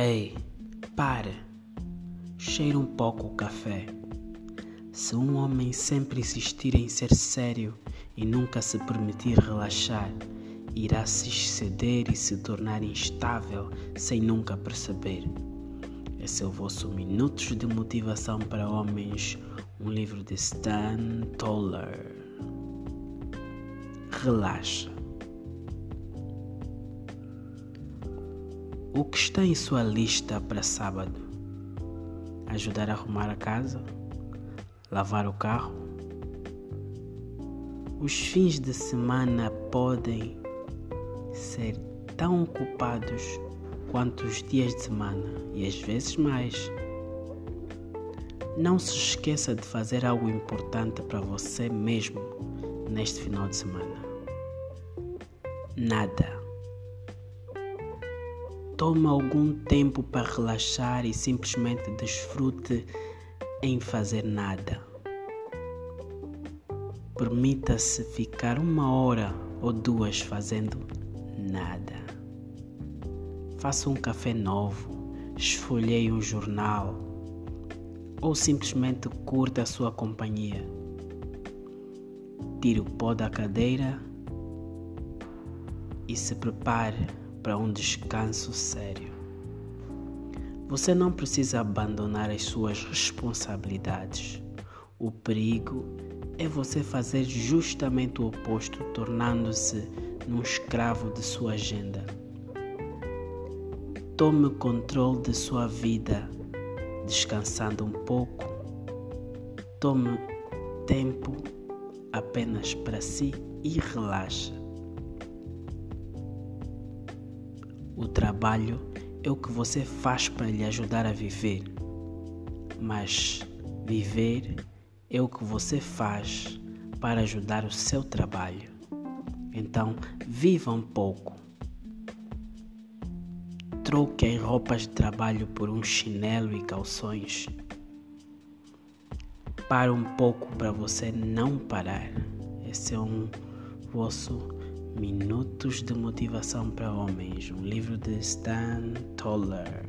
Ei, pare. Cheira um pouco o café. Se um homem sempre insistir em ser sério e nunca se permitir relaxar, irá se exceder e se tornar instável sem nunca perceber. Esse é o vosso Minutos de Motivação para Homens, um livro de Stan Toller. Relaxa. O que está em sua lista para sábado? Ajudar a arrumar a casa? Lavar o carro? Os fins de semana podem ser tão ocupados quanto os dias de semana e às vezes mais. Não se esqueça de fazer algo importante para você mesmo neste final de semana. Nada. Toma algum tempo para relaxar e simplesmente desfrute em fazer nada. Permita-se ficar uma hora ou duas fazendo nada. Faça um café novo, esfolheie um jornal ou simplesmente curta a sua companhia. Tire o pó da cadeira e se prepare para um descanso sério. Você não precisa abandonar as suas responsabilidades. O perigo é você fazer justamente o oposto, tornando-se num escravo de sua agenda. Tome controle de sua vida, descansando um pouco. Tome tempo apenas para si e relaxe. O trabalho é o que você faz para lhe ajudar a viver, mas viver é o que você faz para ajudar o seu trabalho. Então, viva um pouco. Troque as roupas de trabalho por um chinelo e calções. Para um pouco para você não parar. Esse é um vosso Minutos de Motivação para Homens, um livro de Stan Toller.